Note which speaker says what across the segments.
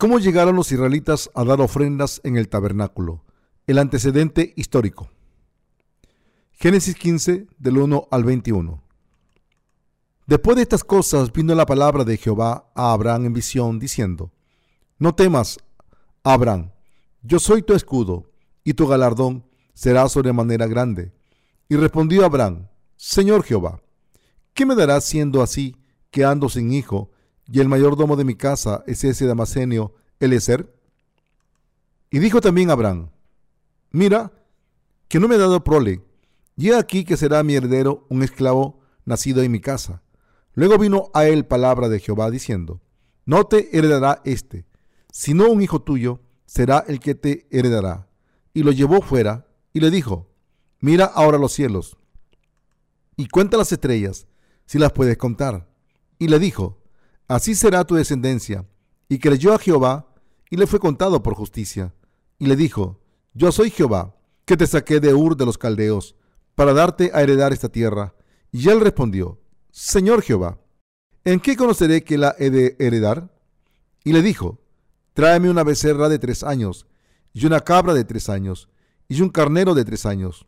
Speaker 1: ¿Cómo llegaron los israelitas a dar ofrendas en el tabernáculo? El antecedente histórico. Génesis 15 del 1 al 21. Después de estas cosas vino la palabra de Jehová a Abraham en visión, diciendo, No temas, Abraham, yo soy tu escudo, y tu galardón será sobremanera grande. Y respondió Abraham, Señor Jehová, ¿qué me darás siendo así que ando sin hijo y el mayordomo de mi casa es ese Damasenio Elezer? Y dijo también Abraham, mira, que no me ha dado prole, y he aquí que será mi heredero un esclavo nacido en mi casa. Luego vino a él palabra de Jehová diciendo, no te heredará este, sino un hijo tuyo será el que te heredará. Y lo llevó fuera y le dijo, mira ahora los cielos y cuenta las estrellas, si las puedes contar. Y le dijo, Así será tu descendencia. Y creyó a Jehová, y le fue contado por justicia. Y le dijo, Yo soy Jehová, que te saqué de Ur de los Caldeos, para darte a heredar esta tierra. Y él respondió, Señor Jehová, ¿en qué conoceré que la he de heredar? Y le dijo, Tráeme una becerra de tres años, y una cabra de tres años, y un carnero de tres años,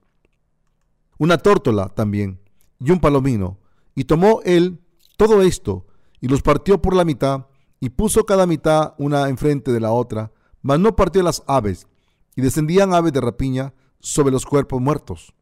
Speaker 1: una tórtola también, y un palomino. Y tomó él todo esto, y los partió por la mitad, y puso cada mitad una enfrente de la otra, mas no partió las aves, y descendían aves de rapiña sobre los cuerpos muertos.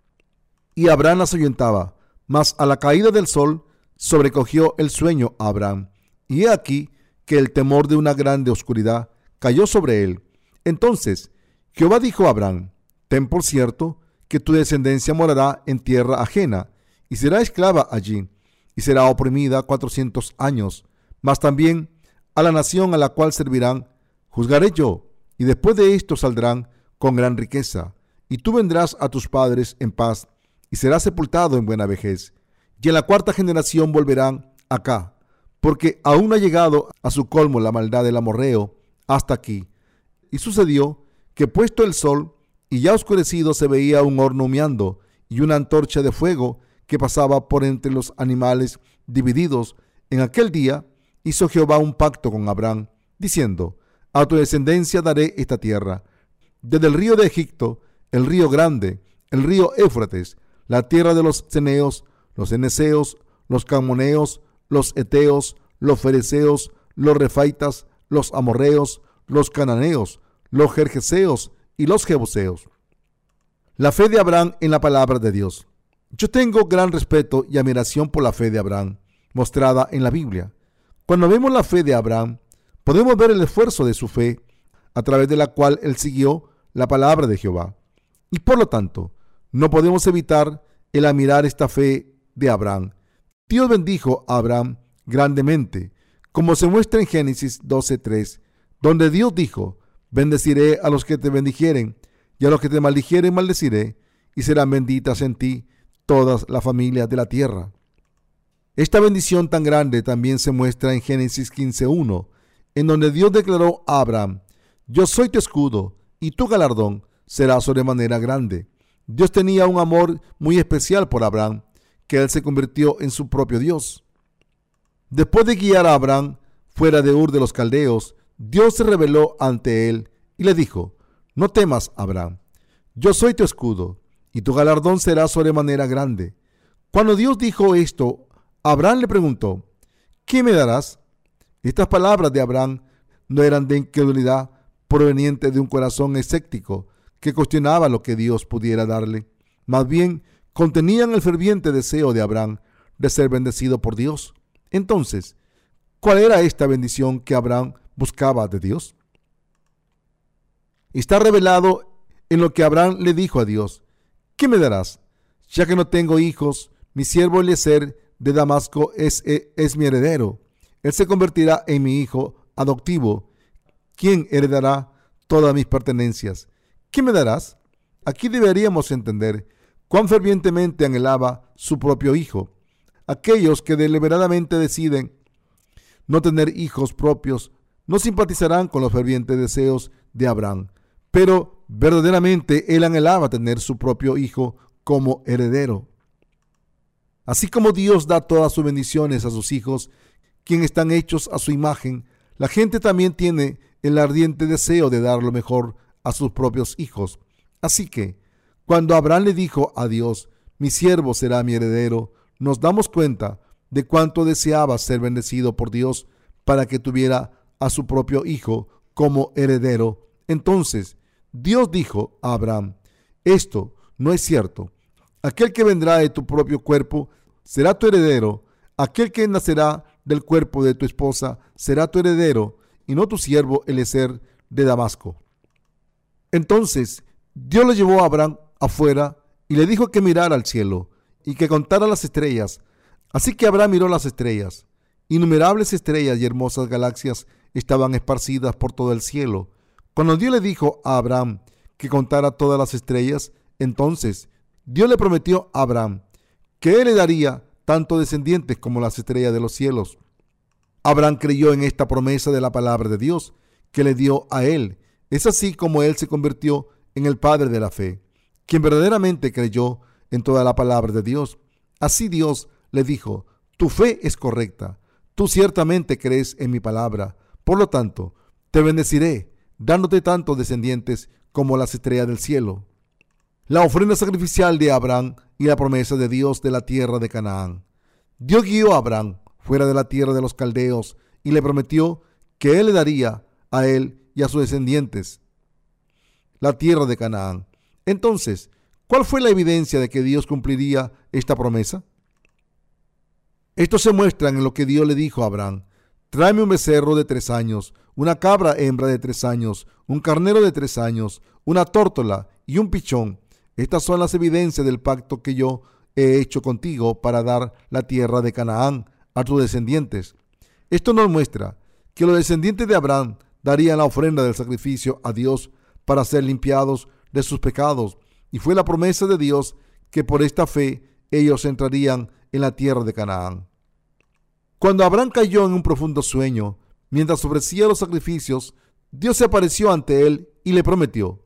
Speaker 1: Y Abraham las ahuyentaba, mas a la caída del sol sobrecogió el sueño a Abraham, y he aquí que el temor de una grande oscuridad cayó sobre él. Entonces Jehová dijo a Abraham, Ten por cierto que tu descendencia morará en tierra ajena, y será esclava allí, y será oprimida cuatrocientos años, mas también a la nación a la cual servirán, juzgaré yo, y después de esto saldrán con gran riqueza, y tú vendrás a tus padres en paz, y serás sepultado en buena vejez, y en la cuarta generación volverán acá, porque aún ha llegado a su colmo la maldad del amorreo hasta aquí. Y sucedió que puesto el sol y ya oscurecido se veía un horno humeando y una antorcha de fuego que pasaba por entre los animales divididos. En aquel día hizo Jehová un pacto con Abraham, diciendo, a tu descendencia daré esta tierra, desde el río de Egipto, el río grande, el río Éufrates, la tierra de los ceneos, los eneseos, los camoneos, los eteos, los fereceos, los refaitas, los amorreos, los cananeos, los jerjeseos y los jebuseos. La fe de Abraham en la palabra de Dios. Yo tengo gran respeto y admiración por la fe de Abraham, mostrada en la Biblia. Cuando vemos la fe de Abraham, podemos ver el esfuerzo de su fe, a través de la cual él siguió la palabra de Jehová. Y por lo tanto, no podemos evitar el admirar esta fe de Abraham. Dios bendijo a Abraham grandemente, como se muestra en Génesis 12:3, donde Dios dijo, bendeciré a los que te bendijeren, y a los que te maldijeren maldeciré, y serán benditas en ti todas las familias de la tierra. Esta bendición tan grande también se muestra en Génesis 15.1, en donde Dios declaró a Abraham, yo soy tu escudo, y tu galardón será sobremanera grande. Dios tenía un amor muy especial por Abraham, que él se convirtió en su propio Dios. Después de guiar a Abraham fuera de Ur de los Caldeos, Dios se reveló ante él y le dijo, no temas, Abraham, yo soy tu escudo, y tu galardón será sobremanera grande. Cuando Dios dijo esto, Abraham le preguntó, ¿qué me darás? Estas palabras de Abraham no eran de incredulidad proveniente de un corazón escéptico que cuestionaba lo que Dios pudiera darle. Más bien, contenían el ferviente deseo de Abraham de ser bendecido por Dios. Entonces, ¿cuál era esta bendición que Abraham buscaba de Dios? Está revelado en lo que Abraham le dijo a Dios, ¿qué me darás? Ya que no tengo hijos, mi siervo Eliezer de Damasco es, es, es mi heredero. Él se convertirá en mi hijo adoptivo, quien heredará todas mis pertenencias. ¿Qué me darás? Aquí deberíamos entender cuán fervientemente anhelaba su propio hijo. Aquellos que deliberadamente deciden no tener hijos propios no simpatizarán con los fervientes deseos de Abraham, pero verdaderamente él anhelaba tener su propio hijo como heredero. Así como Dios da todas sus bendiciones a sus hijos, quienes están hechos a su imagen, La gente también tiene el ardiente deseo de dar lo mejor a sus propios hijos. Así que, cuando Abraham le dijo a Dios, mi siervo será mi heredero, nos damos cuenta de cuánto deseaba ser bendecido por Dios para que tuviera a su propio hijo como heredero. Entonces, Dios dijo a Abraham, esto no es cierto. Aquel que vendrá de tu propio cuerpo será tu heredero. Aquel que nacerá del cuerpo de tu esposa será tu heredero y no tu siervo Elezer de Damasco. Entonces Dios lo llevó a Abraham afuera y le dijo que mirara al cielo y que contara las estrellas. Así que Abraham miró las estrellas. Innumerables estrellas y hermosas galaxias estaban esparcidas por todo el cielo. Cuando Dios le dijo a Abraham que contara todas las estrellas, entonces Dios le prometió a Abraham que él le daría tanto descendientes como las estrellas de los cielos. Abraham creyó en esta promesa de la palabra de Dios que le dio a él. Es así como él se convirtió en el padre de la fe, quien verdaderamente creyó en toda la palabra de Dios. Así Dios le dijo, tu fe es correcta, tú ciertamente crees en mi palabra, por lo tanto, te bendeciré, dándote tantos descendientes como las estrellas del cielo. La ofrenda sacrificial de Abraham y la promesa de Dios de la tierra de Canaán. Dios guió a Abraham fuera de la tierra de los caldeos y le prometió que él le daría a él y a sus descendientes la tierra de Canaán. Entonces, ¿cuál fue la evidencia de que Dios cumpliría esta promesa? Esto se muestra en lo que Dios le dijo a Abraham. Tráeme un becerro de tres años, una cabra hembra de tres años, un carnero de tres años, una tórtola y un pichón. Estas son las evidencias del pacto que yo he hecho contigo para dar la tierra de Canaán a tus descendientes. Esto nos muestra que los descendientes de Abraham darían la ofrenda del sacrificio a Dios para ser limpiados de sus pecados. Y fue la promesa de Dios que por esta fe ellos entrarían en la tierra de Canaán. Cuando Abraham cayó en un profundo sueño, mientras ofrecía los sacrificios, Dios se apareció ante él y le prometió.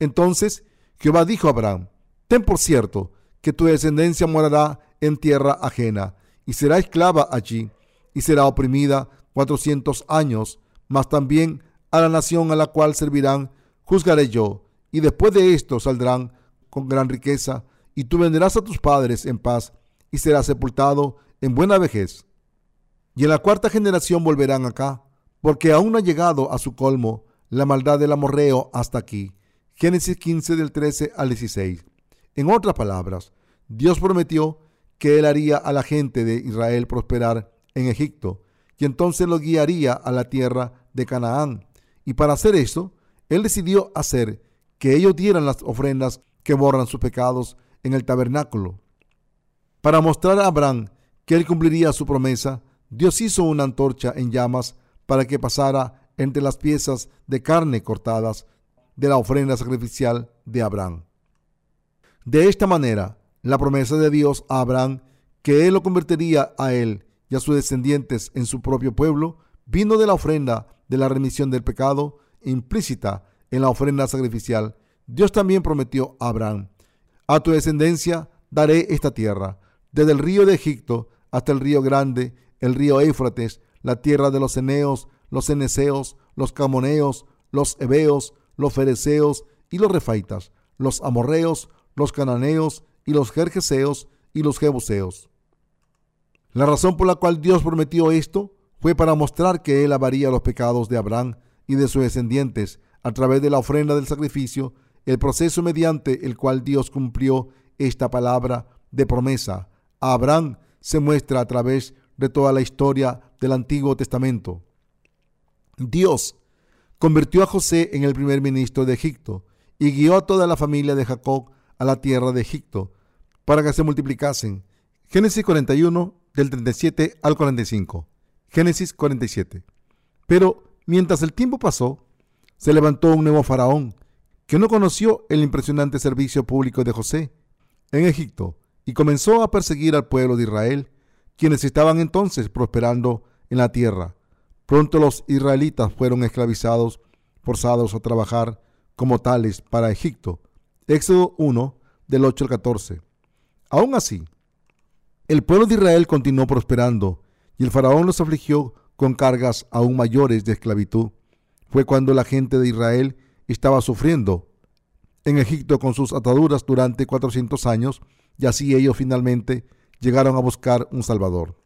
Speaker 1: Entonces Jehová dijo a Abraham, ten por cierto que tu descendencia morará en tierra ajena y será esclava allí y será oprimida cuatrocientos años, mas también a la nación a la cual servirán juzgaré yo, y después de esto saldrán con gran riqueza, y tú venderás a tus padres en paz, y serás sepultado en buena vejez. Y en la cuarta generación volverán acá, porque aún ha llegado a su colmo la maldad del amorreo hasta aquí. Génesis 15 del 13 al 16. En otras palabras, Dios prometió que él haría a la gente de Israel prosperar en Egipto y entonces lo guiaría a la tierra de Canaán. Y para hacer eso, él decidió hacer que ellos dieran las ofrendas que borran sus pecados en el tabernáculo. Para mostrar a Abraham que él cumpliría su promesa, Dios hizo una antorcha en llamas para que pasara entre las piezas de carne cortadas de la ofrenda sacrificial de Abraham. De esta manera, la promesa de Dios a Abraham, que él lo convertiría a él y a sus descendientes en su propio pueblo, vino de la ofrenda de la remisión del pecado implícita en la ofrenda sacrificial. Dios también prometió a Abraham, a tu descendencia daré esta tierra, desde el río de Egipto hasta el río grande, el río Éufrates, la tierra de los eneos, los eneseos, los camoneos, los heveos, los fereceos y los refaitas, los amorreos, los cananeos y los jerjeseos y los jebuseos. La razón por la cual Dios prometió esto fue para mostrar que él lavaría los pecados de Abraham y de sus descendientes a través de la ofrenda del sacrificio, el proceso mediante el cual Dios cumplió esta palabra de promesa. A Abraham se muestra a través toda la historia del Antiguo Testamento. Dios convirtió a José en el primer ministro de Egipto y guió a toda la familia de Jacob a la tierra de Egipto para que se multiplicasen. Génesis 41 del 37 al 45. Génesis 47. Pero mientras el tiempo pasó, se levantó un nuevo faraón que no conoció el impresionante servicio público de José en Egipto y comenzó a perseguir al pueblo de Israel, quienes estaban entonces prosperando en la tierra. Pronto los israelitas fueron esclavizados, forzados a trabajar como tales para Egipto. Éxodo 1, del 8 al 14. Aún así, el pueblo de Israel continuó prosperando y el faraón los afligió con cargas aún mayores de esclavitud. Fue cuando la gente de Israel estaba sufriendo en Egipto con sus ataduras durante 400 años y así ellos finalmente llegaron a buscar un Salvador.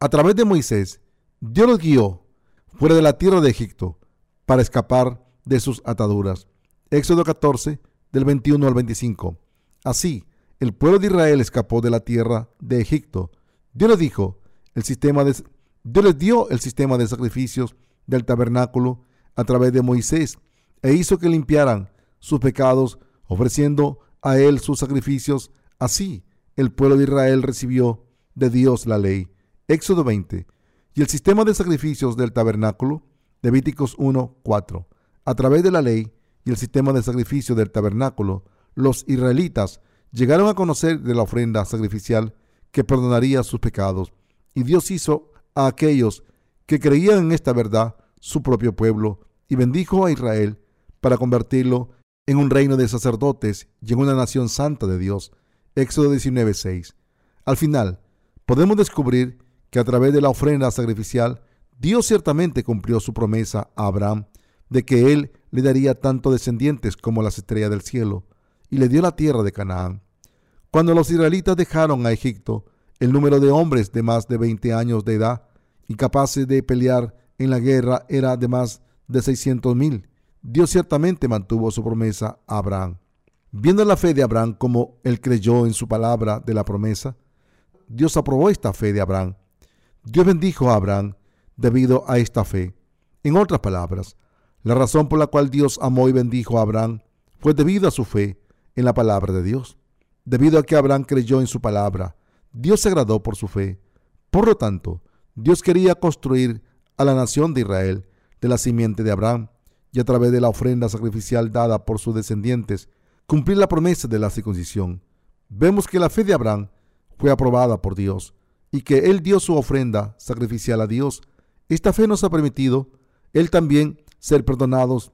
Speaker 1: A través de Moisés, Dios los guió fuera de la tierra de Egipto para escapar de sus ataduras. Éxodo 14, del 21 al 25. Así, el pueblo de Israel escapó de la tierra de Egipto. Dios les dijo, el sistema de, Dios les dio el sistema de sacrificios del tabernáculo a través de Moisés e hizo que limpiaran sus pecados ofreciendo a él sus sacrificios. Así, el pueblo de Israel recibió de Dios la ley. Éxodo 20. Y el sistema de sacrificios del tabernáculo, Levíticos 1, 4. A través de la ley y el sistema de sacrificio del tabernáculo, los israelitas llegaron a conocer de la ofrenda sacrificial que perdonaría sus pecados. Y Dios hizo a aquellos que creían en esta verdad su propio pueblo y bendijo a Israel para convertirlo en un reino de sacerdotes y en una nación santa de Dios. Éxodo 19:6. Al final, podemos descubrir que a través de la ofrenda sacrificial, Dios ciertamente cumplió su promesa a Abraham de que él le daría tanto descendientes como las estrellas del cielo, y le dio la tierra de Canaán. Cuando los israelitas dejaron a Egipto, el número de hombres de más de 20 años de edad, incapaces de pelear en la guerra, era de más de 600 mil. Dios ciertamente mantuvo su promesa a Abraham. Viendo la fe de Abraham como él creyó en su palabra de la promesa, Dios aprobó esta fe de Abraham. Dios bendijo a Abraham debido a esta fe. En otras palabras, la razón por la cual Dios amó y bendijo a Abraham fue debido a su fe en la palabra de Dios. Debido a que Abraham creyó en su palabra, Dios se agradó por su fe. Por lo tanto, Dios quería construir a la nación de Israel de la simiente de Abraham y a través de la ofrenda sacrificial dada por sus descendientes, cumplir la promesa de la circuncisión. Vemos que la fe de Abraham fue aprobada por Dios y que él dio su ofrenda sacrificial a Dios. Esta fe nos ha permitido, él también, ser perdonados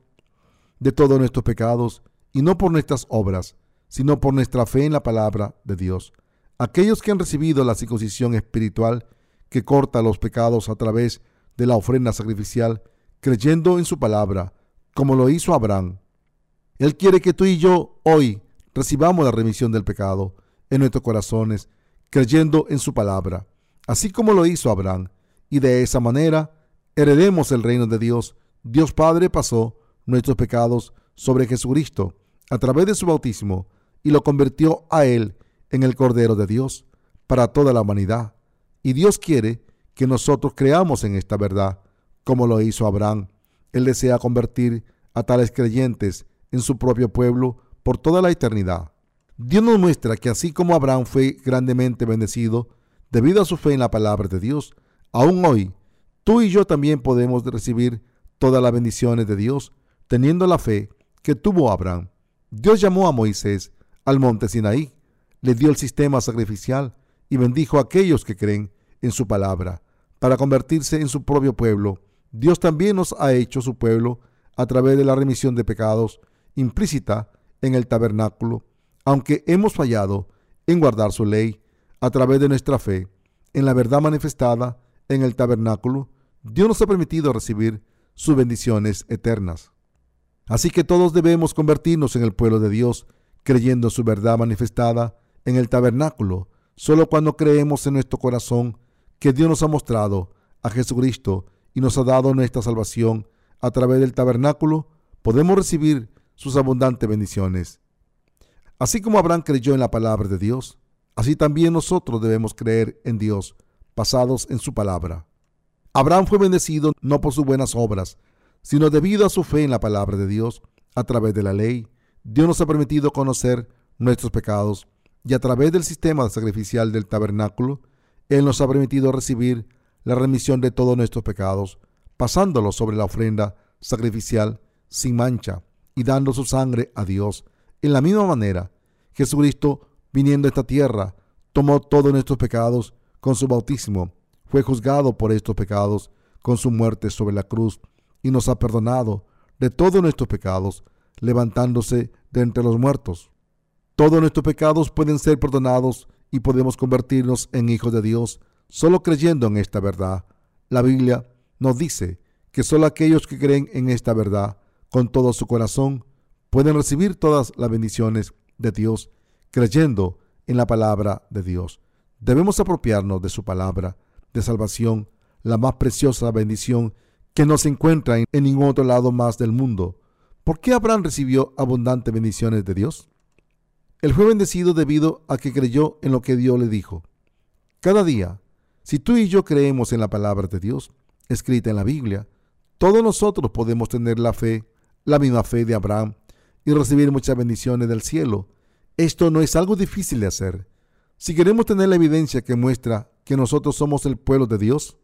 Speaker 1: de todos nuestros pecados y no por nuestras obras, sino por nuestra fe en la palabra de Dios. Aquellos que han recibido la circuncisión espiritual que corta los pecados a través de la ofrenda sacrificial, creyendo en su palabra, como lo hizo Abraham. Él quiere que tú y yo hoy recibamos la remisión del pecado en nuestros corazones, creyendo en su palabra, así como lo hizo Abraham, y de esa manera heredemos el reino de Dios. Dios Padre pasó nuestros pecados sobre Jesucristo a través de su bautismo y lo convirtió a Él en el Cordero de Dios para toda la humanidad. Y Dios quiere que nosotros creamos en esta verdad, como lo hizo Abraham. Él desea convertir a tales creyentes en su propio pueblo por toda la eternidad. Dios nos muestra que así como Abraham fue grandemente bendecido debido a su fe en la palabra de Dios, aún hoy tú y yo también podemos recibir todas las bendiciones de Dios teniendo la fe que tuvo Abraham. Dios llamó a Moisés al monte Sinaí, le dio el sistema sacrificial y bendijo a aquellos que creen en su palabra para convertirse en su propio pueblo. Dios también nos ha hecho su pueblo a través de la remisión de pecados implícita en el tabernáculo, aunque hemos fallado en guardar su ley a través de nuestra fe en la verdad manifestada en el tabernáculo, Dios nos ha permitido recibir sus bendiciones eternas. Así que todos debemos convertirnos en el pueblo de Dios, creyendo en su verdad manifestada en el tabernáculo. Solo cuando creemos en nuestro corazón que Dios nos ha mostrado a Jesucristo y nos ha dado nuestra salvación a través del tabernáculo, podemos recibir sus abundantes bendiciones. Así como Abraham creyó en la palabra de Dios, así también nosotros debemos creer en Dios, basados en su palabra. Abraham fue bendecido no por sus buenas obras, sino debido a su fe en la palabra de Dios, a través de la ley, Dios nos ha permitido conocer nuestros pecados y a través del sistema sacrificial del tabernáculo, Él nos ha permitido recibir la remisión de todos nuestros pecados, pasándolo sobre la ofrenda sacrificial sin mancha y dando su sangre a Dios. En la misma manera, Jesucristo, viniendo a esta tierra, tomó todos nuestros pecados con su bautismo, fue juzgado por estos pecados con su muerte sobre la cruz y nos ha perdonado de todos nuestros pecados, levantándose de entre los muertos. Todos nuestros pecados pueden ser perdonados y podemos convertirnos en hijos de Dios solo creyendo en esta verdad. la Biblia nos dice que solo aquellos que creen en esta verdad con todo su corazón pueden recibir todas las bendiciones de Dios creyendo en la palabra de Dios. Debemos apropiarnos de su palabra de salvación, la más preciosa bendición que no se encuentra en ningún otro lado más del mundo. ¿Por qué Abraham recibió abundantes bendiciones de Dios? Él fue bendecido debido a que creyó en lo que Dios le dijo. Cada día, si tú y yo creemos en la palabra de Dios, escrita en la Biblia, todos nosotros podemos tener la fe, la misma fe de Abraham, y recibir muchas bendiciones del cielo. Esto no es algo difícil de hacer. Si queremos tener la evidencia que muestra que nosotros somos el pueblo de Dios,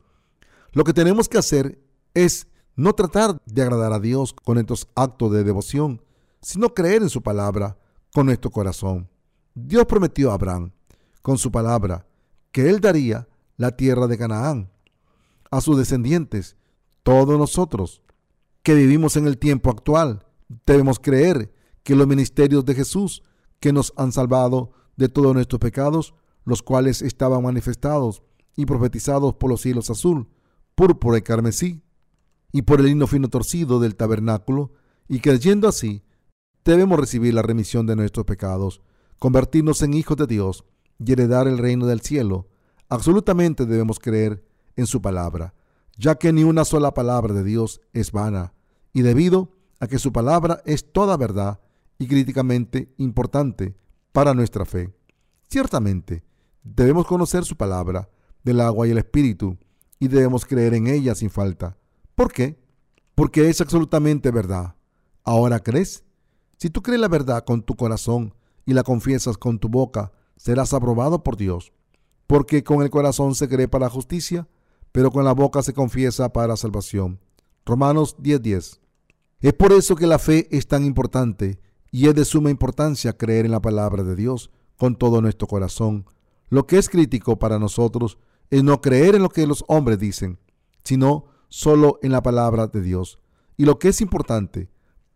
Speaker 1: lo que tenemos que hacer es no tratar de agradar a Dios con estos actos de devoción, sino creer en su palabra con nuestro corazón. Dios prometió a Abraham, con su palabra, que él daría la tierra de Canaán a sus descendientes. Todos nosotros que vivimos en el tiempo actual debemos creer que los ministerios de Jesús que nos han salvado de todos nuestros pecados, los cuales estaban manifestados y profetizados por los cielos azul, púrpura y carmesí, y por el himno fino torcido del tabernáculo, y creyendo así, debemos recibir la remisión de nuestros pecados, convertirnos en hijos de Dios y heredar el reino del cielo. Absolutamente debemos creer en su palabra, ya que ni una sola palabra de Dios es vana, y debido a que su palabra es toda verdad y críticamente importante para nuestra fe. Ciertamente, debemos conocer su palabra del agua y el espíritu, y debemos creer en ella sin falta. ¿Por qué? Porque es absolutamente verdad. ¿Ahora crees? Si tú crees la verdad con tu corazón y la confiesas con tu boca, serás aprobado por Dios. Porque con el corazón se cree para justicia, pero con la boca se confiesa para salvación. Romanos 10:10. Es por eso que la fe es tan importante y es de suma importancia creer en la palabra de Dios con todo nuestro corazón. Lo que es crítico para nosotros es no creer en lo que los hombres dicen, sino solo en la palabra de Dios. Y lo que es importante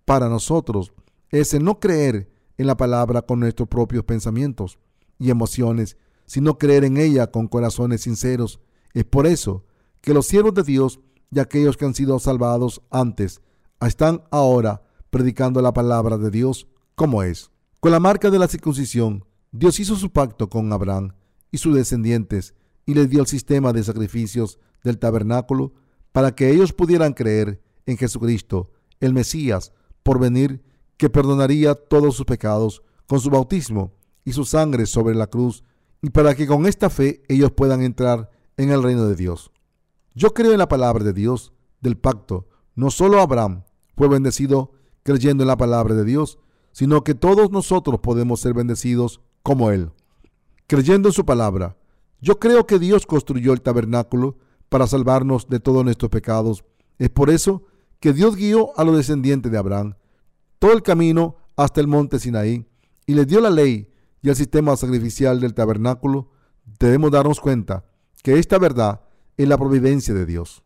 Speaker 1: para nosotros es el no creer en la palabra con nuestros propios pensamientos y emociones, sino creer en ella con corazones sinceros. Es por eso que los siervos de Dios y aquellos que han sido salvados antes están ahora predicando la palabra de Dios como es. Con la marca de la circuncisión, Dios hizo su pacto con Abraham y sus descendientes y les dio el sistema de sacrificios del tabernáculo para que ellos pudieran creer en Jesucristo, el Mesías, por venir, que perdonaría todos sus pecados con su bautismo y su sangre sobre la cruz, y para que con esta fe ellos puedan entrar en el reino de Dios. Yo creo en la palabra de Dios, del pacto. No solo Abraham fue bendecido creyendo en la palabra de Dios, sino que todos nosotros podemos ser bendecidos como Él, creyendo en su palabra. Yo creo que Dios construyó el tabernáculo para salvarnos de todos nuestros pecados. Es por eso que Dios guió a los descendientes de Abraham todo el camino hasta el monte Sinaí y les dio la ley y el sistema sacrificial del tabernáculo. Debemos darnos cuenta que esta verdad es la providencia de Dios.